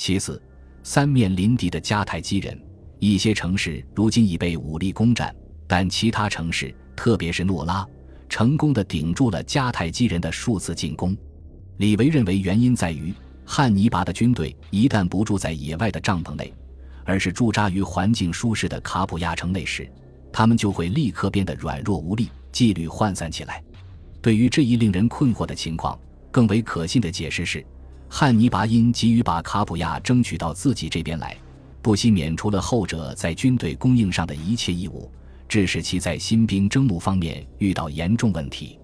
其次，三面临敌的迦太基人，一些城市如今已被武力攻占，但其他城市，特别是诺拉，成功的顶住了迦太基人的数次进攻。李维认为原因在于汉尼拔的军队一旦不住在野外的帐篷内，而是驻扎于环境舒适的卡普亚城内时，他们就会立刻变得软弱无力，纪律涣散起来。对于这一令人困惑的情况，更为可信的解释是，汉尼拔因急于把卡普亚争取到自己这边来，不惜免除了后者在军队供应上的一切义务，致使其在新兵征募方面遇到严重问题。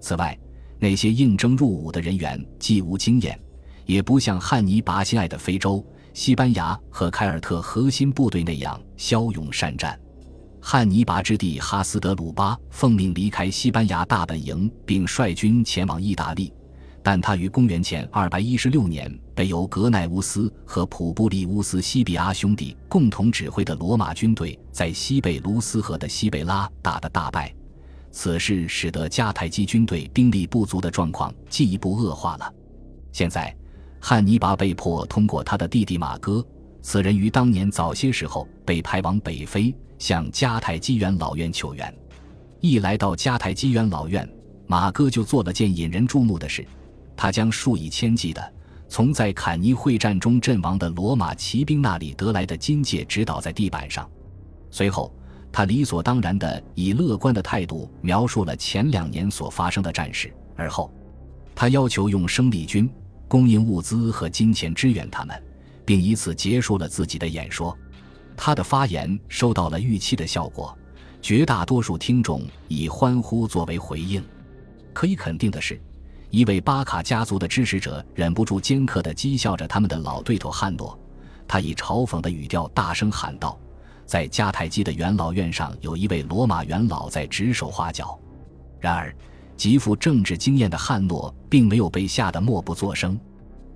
此外，那些应征入伍的人员既无经验，也不像汉尼拔心爱的非洲、西班牙和凯尔特核心部队那样骁勇善战。汉尼拔之弟哈斯德鲁巴奉命离开西班牙大本营，并率军前往意大利，但他于公元前216年被由格奈乌斯和普布利乌斯·西比阿兄弟共同指挥的罗马军队在西贝卢斯河的西贝拉打得大败。此事使得迦太基军队兵力不足的状况进一步恶化了。现在，汉尼拔被迫通过他的弟弟马哥，此人于当年早些时候被派往北非。向迦太基元老院求援，一来到迦太基元老院，马哥就做了件引人注目的事，他将数以千计的从在坎尼会战中阵亡的罗马骑兵那里得来的金戒指倒在地板上。随后，他理所当然地以乐观的态度描述了前两年所发生的战事。而后，他要求用生力军供应物资和金钱支援他们，并以此结束了自己的演说。他的发言收到了预期的效果，绝大多数听众以欢呼作为回应。可以肯定的是，一位巴卡家族的支持者忍不住尖刻地讥笑着他们的老对头汉诺。他以嘲讽的语调大声喊道：“在迦太基的元老院上，有一位罗马元老在指手画脚。”然而，极富政治经验的汉诺并没有被吓得默不作声。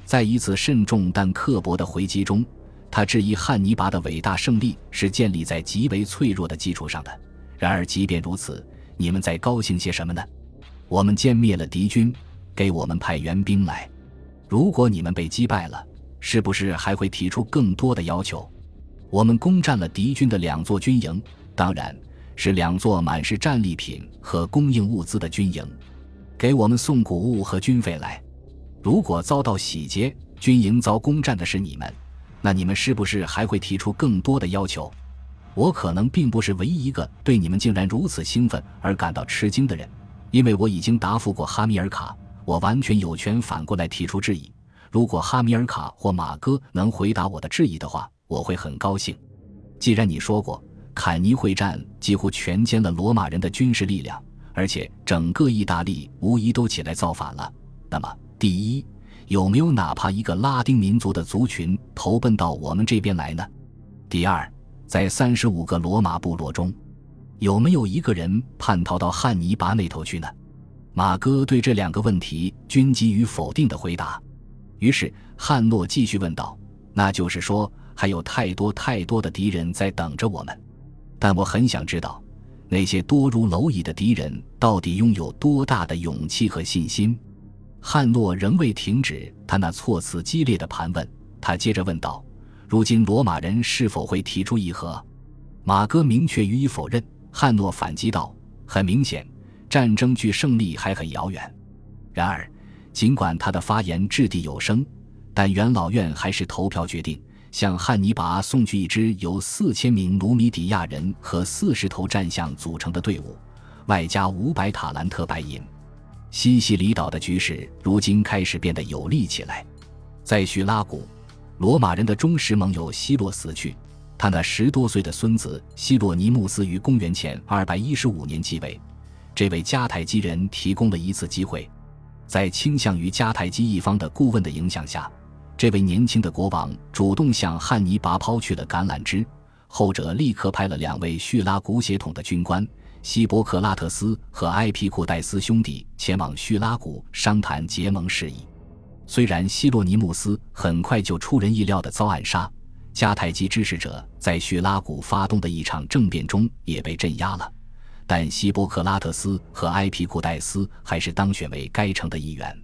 在一次慎重但刻薄的回击中。他质疑汉尼拔的伟大胜利是建立在极为脆弱的基础上的。然而，即便如此，你们在高兴些什么呢？我们歼灭了敌军，给我们派援兵来。如果你们被击败了，是不是还会提出更多的要求？我们攻占了敌军的两座军营，当然是两座满是战利品和供应物资的军营，给我们送谷物和军费来。如果遭到洗劫，军营遭攻占的是你们。那你们是不是还会提出更多的要求？我可能并不是唯一一个对你们竟然如此兴奋而感到吃惊的人，因为我已经答复过哈米尔卡，我完全有权反过来提出质疑。如果哈米尔卡或马哥能回答我的质疑的话，我会很高兴。既然你说过坎尼会战几乎全歼了罗马人的军事力量，而且整个意大利无疑都起来造反了，那么第一。有没有哪怕一个拉丁民族的族群投奔到我们这边来呢？第二，在三十五个罗马部落中，有没有一个人叛逃到汉尼拔那头去呢？马哥对这两个问题均给予否定的回答。于是汉诺继续问道：“那就是说，还有太多太多的敌人在等着我们？但我很想知道，那些多如蝼蚁的敌人到底拥有多大的勇气和信心？”汉诺仍未停止他那措辞激烈的盘问，他接着问道：“如今罗马人是否会提出议和？”马哥明确予以否认。汉诺反击道：“很明显，战争距胜利还很遥远。然而，尽管他的发言掷地有声，但元老院还是投票决定向汉尼拔送去一支由四千名努米底亚人和四十头战象组成的队伍，外加五百塔兰特白银。”西西里岛的局势如今开始变得有利起来。在叙拉古，罗马人的忠实盟友希洛死去，他那十多岁的孙子希洛尼穆斯于公元前二百一十五年继位。这位迦太基人提供了一次机会，在倾向于迦太基一方的顾问的影响下，这位年轻的国王主动向汉尼拔抛去了橄榄枝。后者立刻派了两位叙拉古血统的军官。希波克拉特斯和埃皮库戴斯兄弟前往叙拉古商谈结盟事宜。虽然希洛尼穆斯很快就出人意料的遭暗杀，迦太基支持者在叙拉古发动的一场政变中也被镇压了，但希波克拉特斯和埃皮库戴斯还是当选为该城的议员。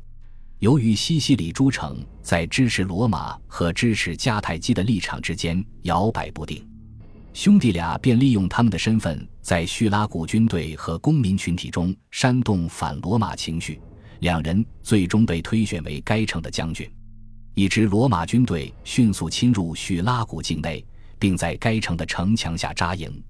由于西西里诸城在支持罗马和支持迦太基的立场之间摇摆不定，兄弟俩便利用他们的身份，在叙拉古军队和公民群体中煽动反罗马情绪。两人最终被推选为该城的将军。一支罗马军队迅速侵入叙拉古境内，并在该城的城墙下扎营。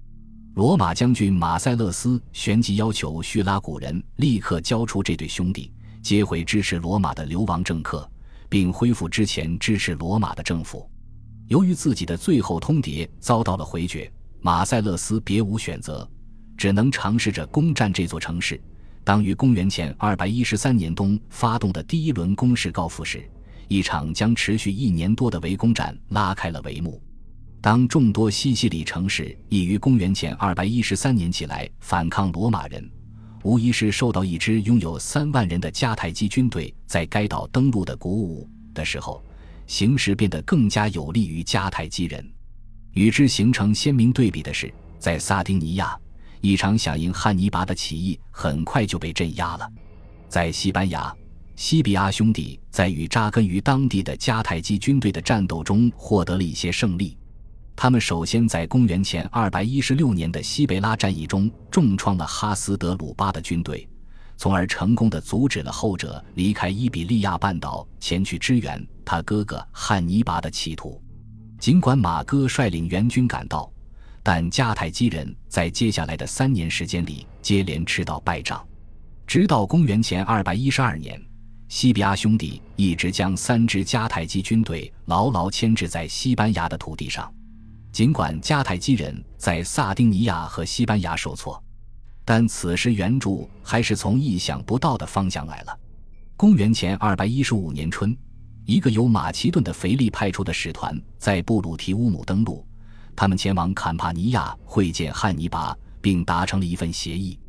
罗马将军马塞勒斯旋即要求叙拉古人立刻交出这对兄弟。接回支持罗马的流亡政客，并恢复之前支持罗马的政府。由于自己的最后通牒遭到了回绝，马塞勒斯别无选择，只能尝试着攻占这座城市。当于公元前213年冬发动的第一轮攻势告负时，一场将持续一年多的围攻战拉开了帷幕。当众多西西里城市已于公元前213年起来反抗罗马人。无疑是受到一支拥有三万人的迦太基军队在该岛登陆的鼓舞的时候，形势变得更加有利于迦太基人。与之形成鲜明对比的是，在萨丁尼亚，一场响应汉尼拔的起义很快就被镇压了。在西班牙，西比阿兄弟在与扎根于当地的迦太基军队的战斗中获得了一些胜利。他们首先在公元前216年的西贝拉战役中重创了哈斯德鲁巴的军队，从而成功的阻止了后者离开伊比利亚半岛前去支援他哥哥汉尼拔的企图。尽管马哥率领援军赶到，但迦太基人在接下来的三年时间里接连吃到败仗，直到公元前212年，西比阿兄弟一直将三支迦太基军队牢牢牵制在西班牙的土地上。尽管迦太基人在萨丁尼亚和西班牙受挫，但此时援助还是从意想不到的方向来了。公元前二百一十五年春，一个由马其顿的腓力派出的使团在布鲁提乌姆登陆，他们前往坎帕尼亚会见汉尼拔，并达成了一份协议。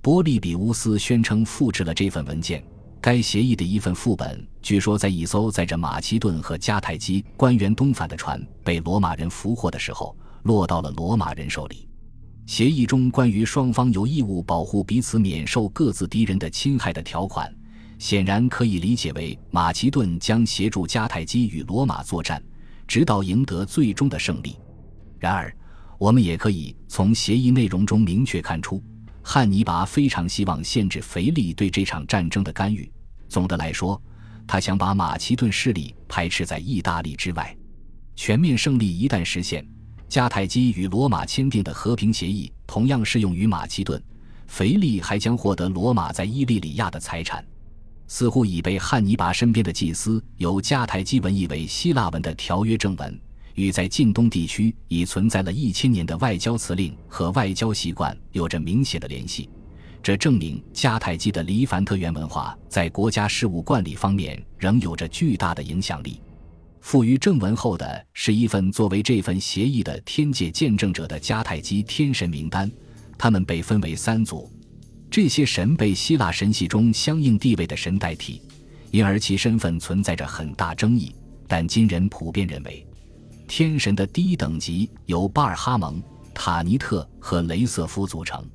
波利比乌斯宣称复制了这份文件。该协议的一份副本，据说在一艘载着马其顿和迦太基官员东返的船被罗马人俘获的时候，落到了罗马人手里。协议中关于双方有义务保护彼此免受各自敌人的侵害的条款，显然可以理解为马其顿将协助迦太基与罗马作战，直到赢得最终的胜利。然而，我们也可以从协议内容中明确看出。汉尼拔非常希望限制腓力对这场战争的干预。总的来说，他想把马其顿势力排斥在意大利之外。全面胜利一旦实现，迦太基与罗马签订的和平协议同样适用于马其顿。腓力还将获得罗马在伊利里亚的财产。似乎已被汉尼拔身边的祭司由迦太基文译为希腊文的条约正文。与在近东地区已存在了一千年的外交辞令和外交习惯有着明显的联系，这证明迦太基的黎凡特原文化在国家事务管理方面仍有着巨大的影响力。赋予正文后的是一份作为这份协议的天界见证者的迦太基天神名单，他们被分为三组，这些神被希腊神系中相应地位的神代替，因而其身份存在着很大争议，但今人普遍认为。天神的第一等级由巴尔哈蒙、塔尼特和雷瑟夫组成，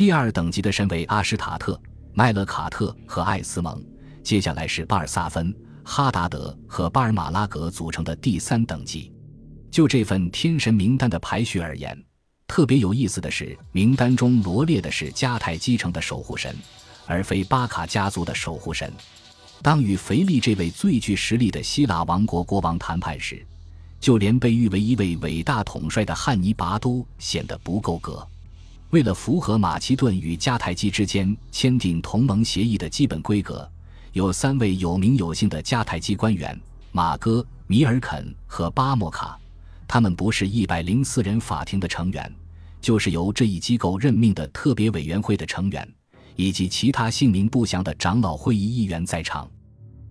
第二等级的神为阿什塔特、麦勒卡特和艾斯蒙，接下来是巴尔萨芬、哈达德和巴尔马拉格组成的第三等级。就这份天神名单的排序而言，特别有意思的是，名单中罗列的是迦太基城的守护神，而非巴卡家族的守护神。当与腓力这位最具实力的希腊王国国王谈判时，就连被誉为一位伟大统帅的汉尼拔都显得不够格。为了符合马其顿与迦太基之间签订同盟协议的基本规格，有三位有名有姓的迦太基官员——马哥、米尔肯和巴莫卡，他们不是一百零四人法庭的成员，就是由这一机构任命的特别委员会的成员，以及其他姓名不详的长老会议议员在场。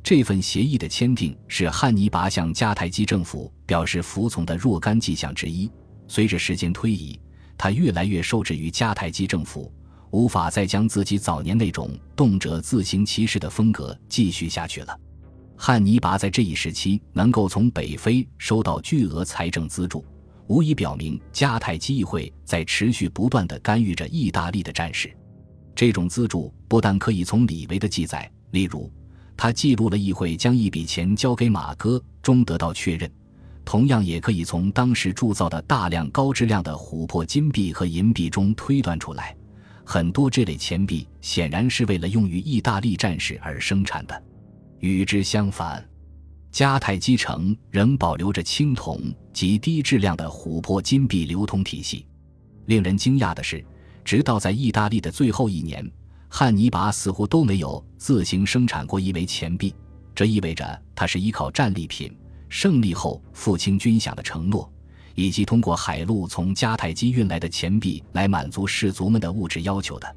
这份协议的签订是汉尼拔向迦太基政府表示服从的若干迹象之一。随着时间推移，他越来越受制于迦太基政府，无法再将自己早年那种动辄自行其事的风格继续下去了。汉尼拔在这一时期能够从北非收到巨额财政资助，无疑表明迦太基议会在持续不断地干预着意大利的战事。这种资助不但可以从李维的记载，例如。他记录了议会将一笔钱交给马哥中得到确认。同样也可以从当时铸造的大量高质量的琥珀金币和银币中推断出来，很多这类钱币显然是为了用于意大利战士而生产的。与之相反，迦太基城仍保留着青铜及低质量的琥珀金币流通体系。令人惊讶的是，直到在意大利的最后一年，汉尼拔似乎都没有自行生产过一枚钱币，这意味着他是依靠战利品。胜利后，付清军饷的承诺，以及通过海路从迦太基运来的钱币来满足士卒们的物质要求的，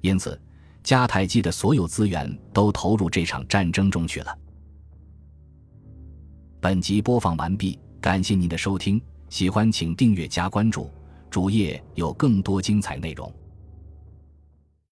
因此，迦太基的所有资源都投入这场战争中去了。本集播放完毕，感谢您的收听，喜欢请订阅加关注，主页有更多精彩内容。